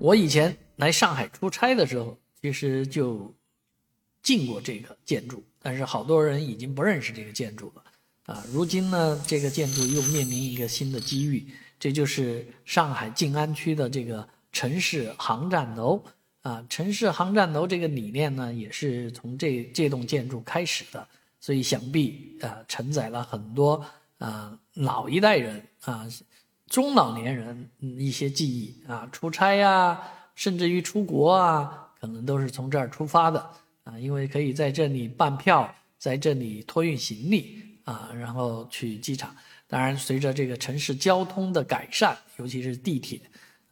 我以前来上海出差的时候，其实就进过这个建筑，但是好多人已经不认识这个建筑了。啊，如今呢，这个建筑又面临一个新的机遇，这就是上海静安区的这个城市航站楼。啊，城市航站楼这个理念呢，也是从这这栋建筑开始的，所以想必啊，承载了很多啊老一代人啊中老年人一些记忆啊，出差呀，甚至于出国啊，可能都是从这儿出发的啊，因为可以在这里办票，在这里托运行李。啊，然后去机场。当然，随着这个城市交通的改善，尤其是地铁，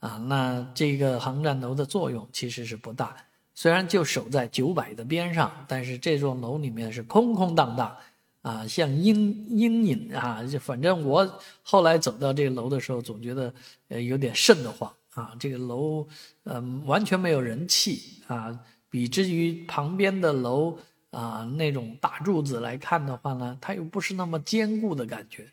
啊，那这个航站楼的作用其实是不大。虽然就守在九百的边上，但是这座楼里面是空空荡荡，啊，像阴阴影啊。反正我后来走到这个楼的时候，总觉得呃有点瘆得慌啊。这个楼，嗯，完全没有人气啊。比之于旁边的楼。啊，那种大柱子来看的话呢，它又不是那么坚固的感觉，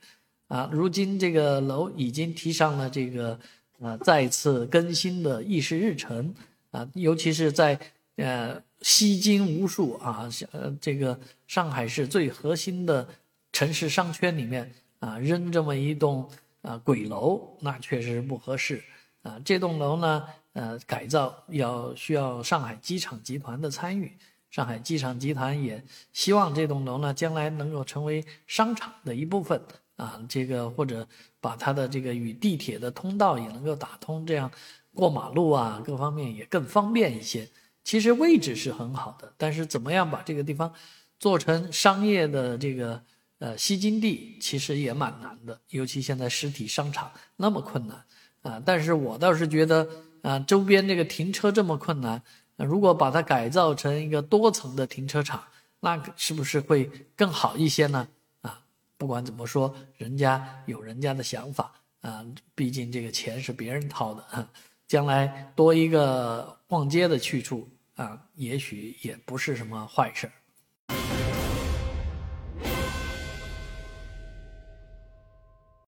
啊，如今这个楼已经提上了这个，啊，再次更新的议事日程，啊，尤其是在呃吸金无数啊，呃这个上海市最核心的城市商圈里面啊，扔这么一栋啊鬼楼，那确实不合适，啊，这栋楼呢，呃，改造要需要上海机场集团的参与。上海机场集团也希望这栋楼呢，将来能够成为商场的一部分啊，这个或者把它的这个与地铁的通道也能够打通，这样过马路啊，各方面也更方便一些。其实位置是很好的，但是怎么样把这个地方做成商业的这个呃吸金地，其实也蛮难的，尤其现在实体商场那么困难啊。但是我倒是觉得啊，周边这个停车这么困难。如果把它改造成一个多层的停车场，那是不是会更好一些呢？啊，不管怎么说，人家有人家的想法啊，毕竟这个钱是别人掏的，将来多一个逛街的去处啊，也许也不是什么坏事儿。